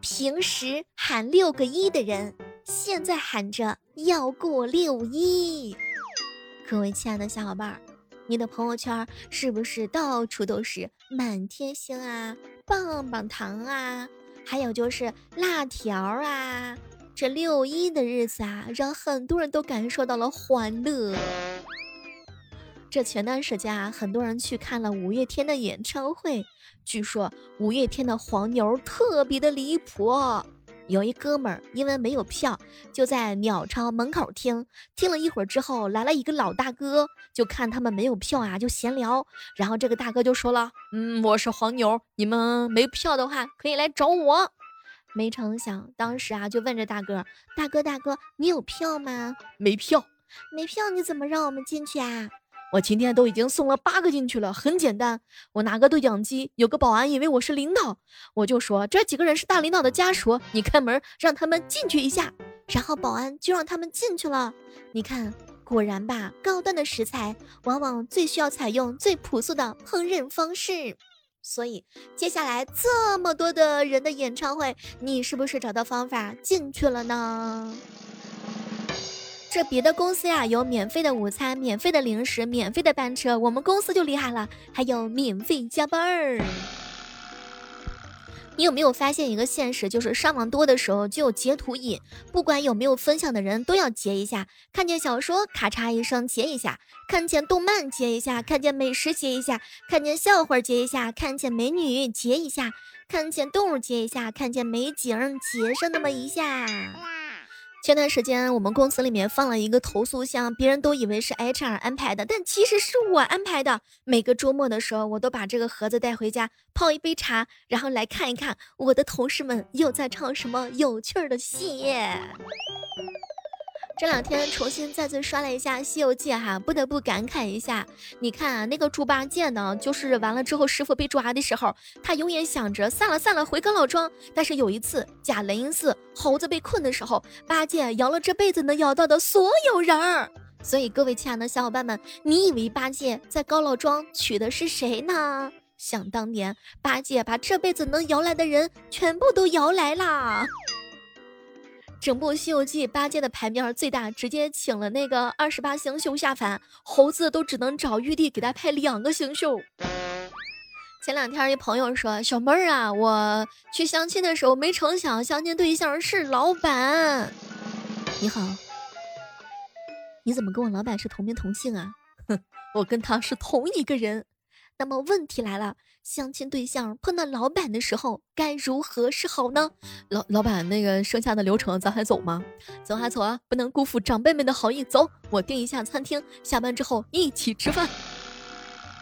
平时喊六个一的人，现在喊着要过六一。各位亲爱的小伙伴儿，你的朋友圈是不是到处都是满天星啊、棒棒糖啊，还有就是辣条啊？这六一的日子啊，让很多人都感受到了欢乐。这前段时间啊，很多人去看了五月天的演唱会。据说五月天的黄牛特别的离谱。有一哥们儿因为没有票，就在鸟巢门口听。听了一会儿之后，来了一个老大哥，就看他们没有票啊，就闲聊。然后这个大哥就说了：“嗯，我是黄牛，你们没票的话可以来找我。”没成想，当时啊，就问这大哥：“大哥，大哥，你有票吗？”“没票。”“没票，你怎么让我们进去啊？”我今天都已经送了八个进去了，很简单，我拿个对讲机，有个保安以为我是领导，我就说这几个人是大领导的家属，你开门让他们进去一下，然后保安就让他们进去了。你看，果然吧，高端的食材往往最需要采用最朴素的烹饪方式，所以接下来这么多的人的演唱会，你是不是找到方法进去了呢？这别的公司呀，有免费的午餐、免费的零食、免费的班车，我们公司就厉害了，还有免费加班儿。你有没有发现一个现实，就是上网多的时候就有截图瘾，不管有没有分享的人都要截一下。看见小说，咔嚓一声截一下；看见动漫，截一下；看见美食，截一下；看见笑话，截一下；看见美女，截一下；看见动物，截一下；看见美景，截上那么一下。前段时间，我们公司里面放了一个投诉箱，别人都以为是 HR 安排的，但其实是我安排的。每个周末的时候，我都把这个盒子带回家，泡一杯茶，然后来看一看我的同事们又在唱什么有趣儿的戏。这两天重新再次刷了一下《西游记》哈，不得不感慨一下。你看啊，那个猪八戒呢，就是完了之后师傅被抓的时候，他永远想着散了散了回个老庄。但是有一次假雷音寺猴子被困的时候，八戒摇了这辈子能摇到的所有人儿。所以各位亲爱的小伙伴们，你以为八戒在高老庄娶的是谁呢？想当年，八戒把这辈子能摇来的人全部都摇来啦。整部《西游记》，八戒的牌面最大，直接请了那个二十八星宿下凡，猴子都只能找玉帝给他派两个星宿。前两天一朋友说：“小妹儿啊，我去相亲的时候，没成想相亲对象是老板。”你好，你怎么跟我老板是同名同姓啊？哼，我跟他是同一个人。那么问题来了。相亲对象碰到老板的时候该如何是好呢？老老板，那个剩下的流程咱还走吗？走啊走啊，不能辜负长辈们的好意。走，我订一下餐厅，下班之后一起吃饭。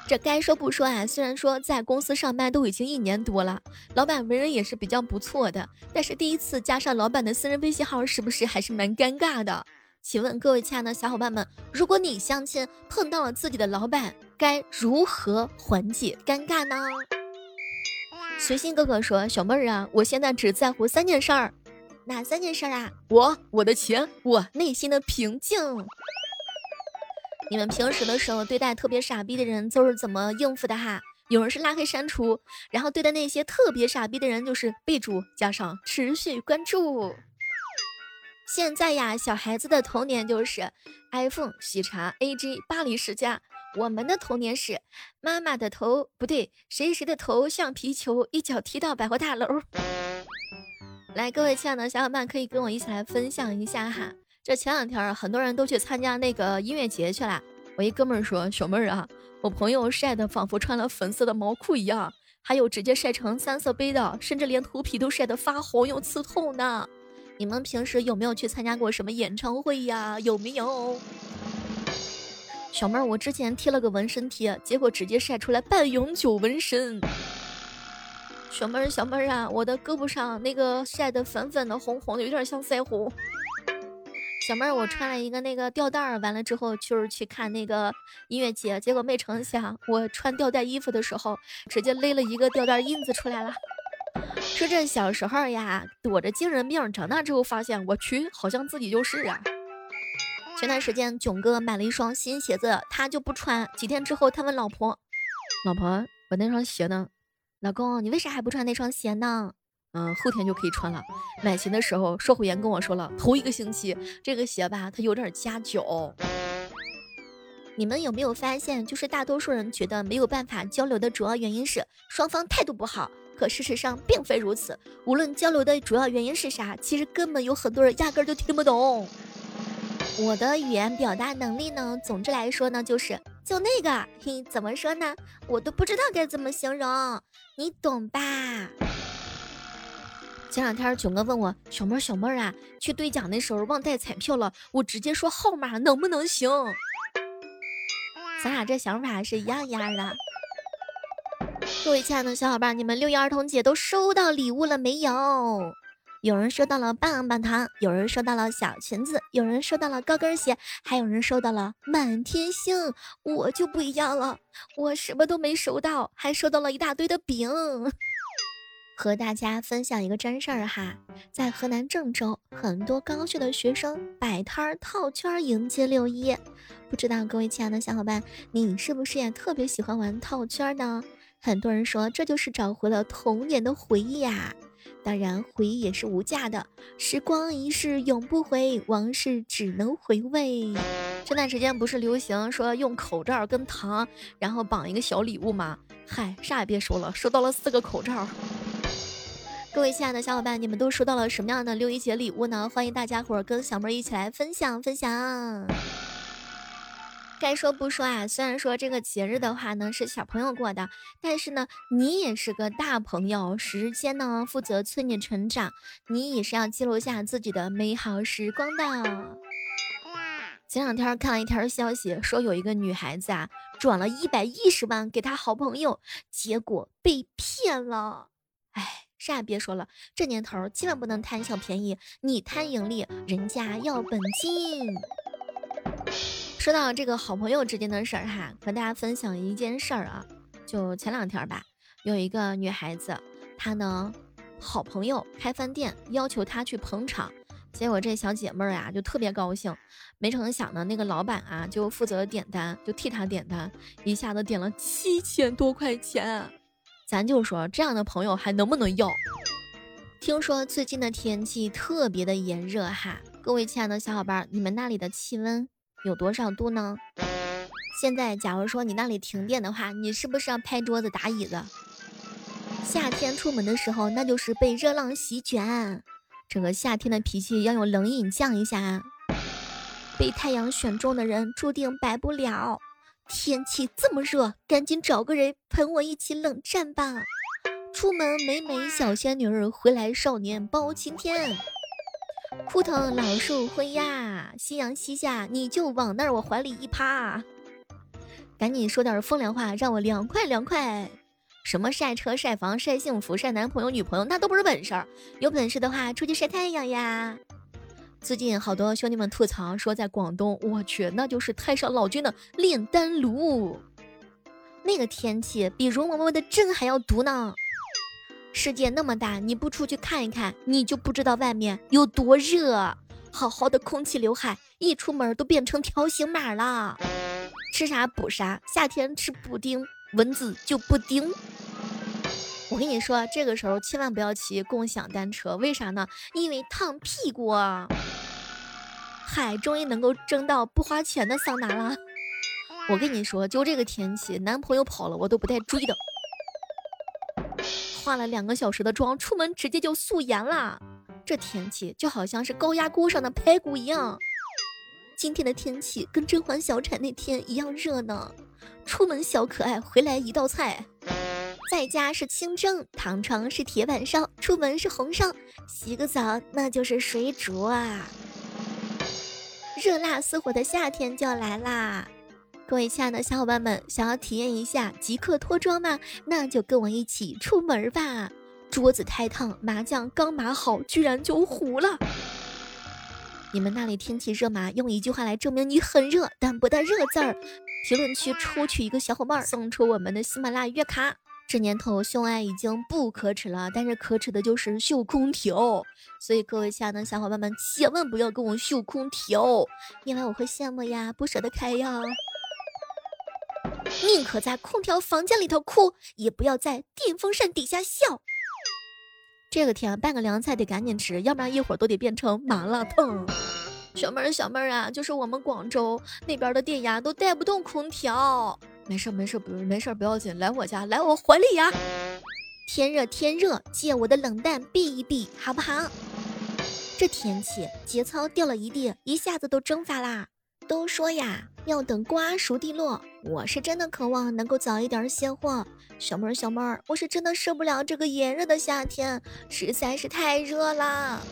这该说不说啊，虽然说在公司上班都已经一年多了，老板为人也是比较不错的，但是第一次加上老板的私人微信号，是不是还是蛮尴尬的？请问各位亲爱的小伙伴们，如果你相亲碰到了自己的老板，该如何缓解尴尬呢？随心哥哥说：“小妹儿啊，我现在只在乎三件事儿，哪三件事儿啊？我、我的钱、我内心的平静。你们平时的时候对待特别傻逼的人都是怎么应付的哈？有人是拉黑删除，然后对待那些特别傻逼的人就是备注加上持续关注。”现在呀，小孩子的童年就是 iPhone、喜茶、AG、巴黎世家。我们的童年是妈妈的头不对，谁谁的头像皮球，一脚踢到百货大楼。来，各位亲爱的小伙伴，可以跟我一起来分享一下哈。这前两天很多人都去参加那个音乐节去了。我一哥们儿说：“小妹儿啊，我朋友晒的仿佛穿了粉色的毛裤一样，还有直接晒成三色杯的，甚至连头皮都晒得发红又刺痛呢。”你们平时有没有去参加过什么演唱会呀？有没有？小妹儿，我之前贴了个纹身贴，结果直接晒出来半永久纹身。小妹儿，小妹儿啊，我的胳膊上那个晒的粉粉的、红红的，有点像腮红。小妹儿，我穿了一个那个吊带儿，完了之后就是去看那个音乐节，结果没成想，我穿吊带衣服的时候，直接勒了一个吊带印子出来了。说这小时候呀，躲着精神病，长大之后发现，我去，好像自己就是啊。前段时间，囧哥买了一双新鞋子，他就不穿。几天之后，他问老婆：“老婆，我那双鞋呢？”老公，你为啥还不穿那双鞋呢？嗯，后天就可以穿了。买鞋的时候，售货员跟我说了，头一个星期这个鞋吧，它有点夹脚。你们有没有发现，就是大多数人觉得没有办法交流的主要原因是双方态度不好，可事实上并非如此。无论交流的主要原因是啥，其实根本有很多人压根儿就听不懂。我的语言表达能力呢，总之来说呢，就是就那个，嘿，怎么说呢？我都不知道该怎么形容，你懂吧？前两天囧哥问我小妹儿小妹儿啊，去兑奖的时候忘带彩票了，我直接说号码能不能行？咱俩这想法是一样一样的。各位亲爱的小伙伴，你们六一儿童节都收到礼物了没有？有人收到了棒棒糖，有人收到了小裙子，有人收到了高跟鞋，还有人收到了满天星。我就不一样了，我什么都没收到，还收到了一大堆的饼。和大家分享一个真事儿哈，在河南郑州，很多高校的学生摆摊儿套圈迎接六一。不知道各位亲爱的小伙伴，你是不是也特别喜欢玩套圈呢？很多人说这就是找回了童年的回忆呀。当然，回忆也是无价的，时光一逝永不回，往事只能回味。这段时间不是流行说用口罩跟糖，然后绑一个小礼物吗？嗨，啥也别说了，收到了四个口罩。各位亲爱的小伙伴，你们都收到了什么样的六一节礼物呢？欢迎大家伙儿跟小妹儿一起来分享分享。该说不说啊，虽然说这个节日的话呢是小朋友过的，但是呢你也是个大朋友，时间呢负责催你成长，你也是要记录下自己的美好时光的。前两天看了一条消息，说有一个女孩子啊转了一百一十万给她好朋友，结果被骗了。哎。啥也别说了，这年头千万不能贪小便宜，你贪盈利，人家要本金。说到这个好朋友之间的事儿哈，和大家分享一件事儿啊，就前两天吧，有一个女孩子，她呢好朋友开饭店，要求她去捧场，结果这小姐妹儿呀就特别高兴，没成想呢，那个老板啊就负责点单，就替她点单，一下子点了七千多块钱。咱就说这样的朋友还能不能要？听说最近的天气特别的炎热哈，各位亲爱的小伙伴，你们那里的气温有多少度呢？现在假如说你那里停电的话，你是不是要拍桌子打椅子？夏天出门的时候，那就是被热浪席卷，整个夏天的脾气要用冷饮降一下。被太阳选中的人注定白不了。天气这么热，赶紧找个人陪我一起冷战吧。出门美美小仙女儿，回来少年包青天。枯藤老树昏呀，夕阳西下，你就往那儿我怀里一趴。赶紧说点风凉话，让我凉快凉快。什么晒车、晒房、晒幸福、晒男朋友、女朋友，那都不是本事。有本事的话，出去晒太阳呀。最近好多兄弟们吐槽说，在广东，我去，那就是太上老君的炼丹炉，那个天气比容嬷嬷的针还要毒呢。世界那么大，你不出去看一看，你就不知道外面有多热。好好的空气刘海，一出门都变成条形码了。吃啥补啥，夏天吃布丁，蚊子就不叮。我跟你说，这个时候千万不要骑共享单车，为啥呢？因为烫屁股。嗨，终于能够争到不花钱的桑拿了。我跟你说，就这个天气，男朋友跑了我都不带追的。化了两个小时的妆，出门直接就素颜了。这天气就好像是高压锅上的排骨一样。今天的天气跟甄嬛小产那天一样热呢。出门小可爱，回来一道菜。在家是清蒸，躺床是铁板烧，出门是红烧，洗个澡那就是水煮啊！热辣似火的夏天就要来啦！各位亲爱的小伙伴们，想要体验一下即刻脱妆吗？那就跟我一起出门吧！桌子太烫，麻将刚码好，居然就糊了。你们那里天气热吗？用一句话来证明你很热，但不带热字儿。评论区抽取一个小伙伴，送出我们的喜马拉雅月卡。这年头秀爱已经不可耻了，但是可耻的就是秀空调。所以各位亲爱的小伙伴们，千万不要跟我秀空调，因为我会羡慕呀，不舍得开呀。宁可在空调房间里头哭，也不要在电风扇底下笑。这个天拌个凉菜得赶紧吃，要不然一会儿都得变成麻辣烫。小妹儿，小妹儿啊，就是我们广州那边的电压，都带不动空调。没事没事，不没事不要紧，来我家，来我怀里呀。天热天热，借我的冷淡避一避，好不好？这天气节操掉了一地，一下子都蒸发啦。都说呀，要等瓜熟蒂落。我是真的渴望能够早一点卸货。小妹儿，小妹儿，我是真的受不了这个炎热的夏天，实在是太热了。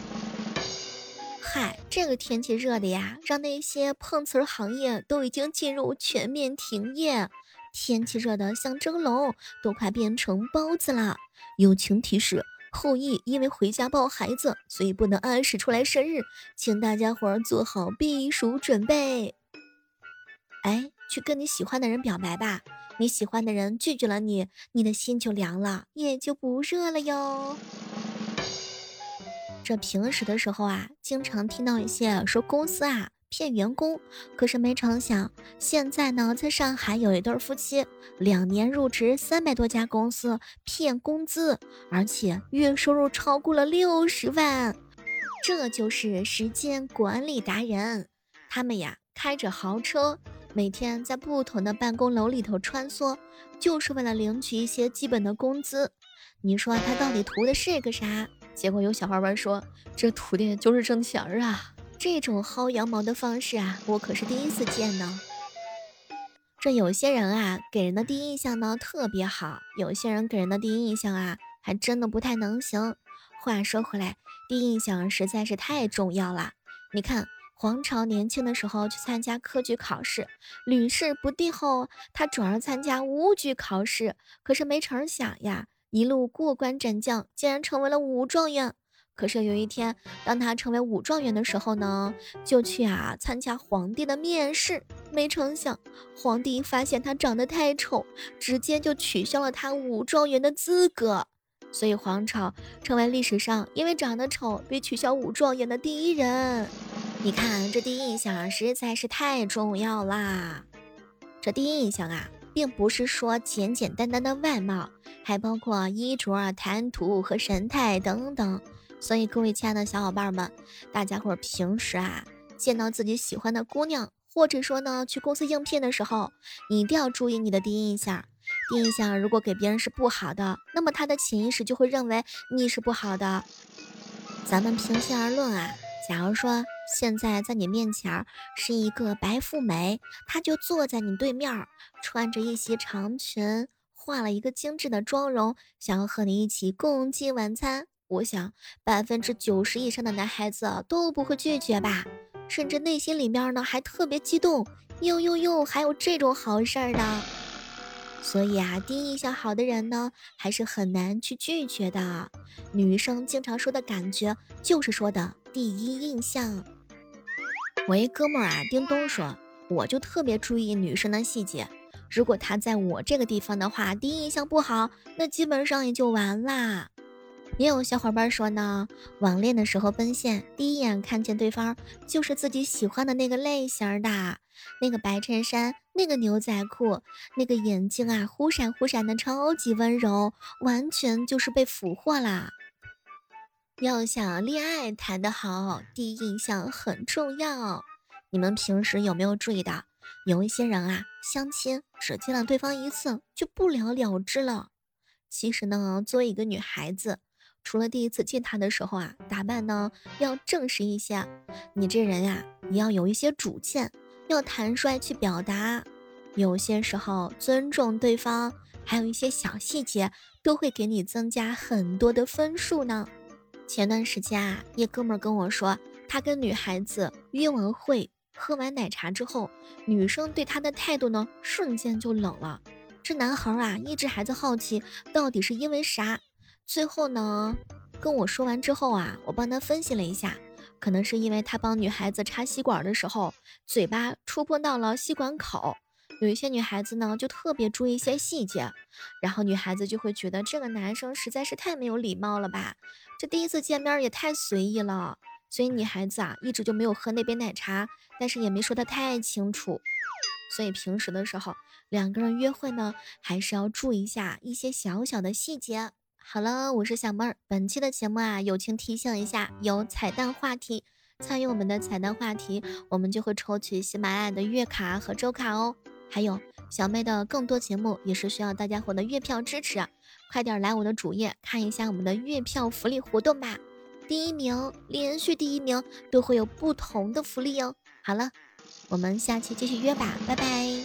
嗨，这个天气热的呀，让那些碰瓷儿行业都已经进入全面停业。天气热的像蒸笼，都快变成包子了。友情提示。后羿因为回家抱孩子，所以不能按时出来生日，请大家伙儿做好避暑准备。哎，去跟你喜欢的人表白吧，你喜欢的人拒绝了你，你的心就凉了，也就不热了哟。这平时的时候啊，经常听到一些说公司啊。骗员工，可是没成想，现在呢，在上海有一对夫妻，两年入职三百多家公司骗工资，而且月收入超过了六十万。这就是时间管理达人。他们呀，开着豪车，每天在不同的办公楼里头穿梭，就是为了领取一些基本的工资。你说他到底图的是个啥？结果有小伙伴说，这图的就是挣钱啊。这种薅羊毛的方式啊，我可是第一次见呢。这有些人啊，给人的第一印象呢特别好；有些人给人的第一印象啊，还真的不太能行。话说回来，第一印象实在是太重要了。你看，黄巢年轻的时候去参加科举考试，屡试不第后，他转而参加武举考试，可是没成想呀，一路过关斩将，竟然成为了武状元。可是有一天，当他成为武状元的时候呢，就去啊参加皇帝的面试。没成想，皇帝发现他长得太丑，直接就取消了他武状元的资格。所以黄巢成为历史上因为长得丑被取消武状元的第一人。你看，这第一印象实在是太重要啦！这第一印象啊，并不是说简简单单的外貌，还包括衣着、谈吐和神态等等。所以，各位亲爱的小伙伴们，大家伙平时啊，见到自己喜欢的姑娘，或者说呢，去公司应聘的时候，你一定要注意你的第一印象。第一印象如果给别人是不好的，那么他的潜意识就会认为你是不好的。咱们平心而论啊，假如说现在在你面前是一个白富美，她就坐在你对面，穿着一袭长裙，化了一个精致的妆容，想要和你一起共进晚餐。我想，百分之九十以上的男孩子都不会拒绝吧，甚至内心里面呢还特别激动，哟哟哟，还有这种好事儿呢。所以啊，第一印象好的人呢，还是很难去拒绝的。女生经常说的感觉，就是说的第一印象。我一哥们儿啊，叮咚说，我就特别注意女生的细节，如果她在我这个地方的话，第一印象不好，那基本上也就完啦。也有小伙伴说呢，网恋的时候奔现，第一眼看见对方就是自己喜欢的那个类型的，那个白衬衫，那个牛仔裤，那个眼睛啊，忽闪忽闪的，超级温柔，完全就是被俘获啦。要想恋爱谈得好，第一印象很重要。你们平时有没有注意到，有一些人啊，相亲只见了对方一次就不了了之了？其实呢，作为一个女孩子，除了第一次见他的时候啊，打扮呢要正式一些。你这人呀，你要有一些主见，要坦率去表达。有些时候尊重对方，还有一些小细节，都会给你增加很多的分数呢。前段时间啊，一哥们跟我说，他跟女孩子约完会，喝完奶茶之后，女生对他的态度呢，瞬间就冷了。这男孩啊，一直还在好奇，到底是因为啥？最后呢，跟我说完之后啊，我帮他分析了一下，可能是因为他帮女孩子插吸管的时候，嘴巴触碰到了吸管口。有一些女孩子呢，就特别注意一些细节，然后女孩子就会觉得这个男生实在是太没有礼貌了吧？这第一次见面也太随意了。所以女孩子啊，一直就没有喝那杯奶茶，但是也没说的太清楚。所以平时的时候，两个人约会呢，还是要注意一下一些小小的细节。好了，我是小妹儿。本期的节目啊，友情提醒一下，有彩蛋话题，参与我们的彩蛋话题，我们就会抽取喜马拉雅的月卡和周卡哦。还有小妹的更多节目也是需要大家伙的月票支持，快点来我的主页看一下我们的月票福利活动吧。第一名，连续第一名都会有不同的福利哦。好了，我们下期继续约吧，拜拜。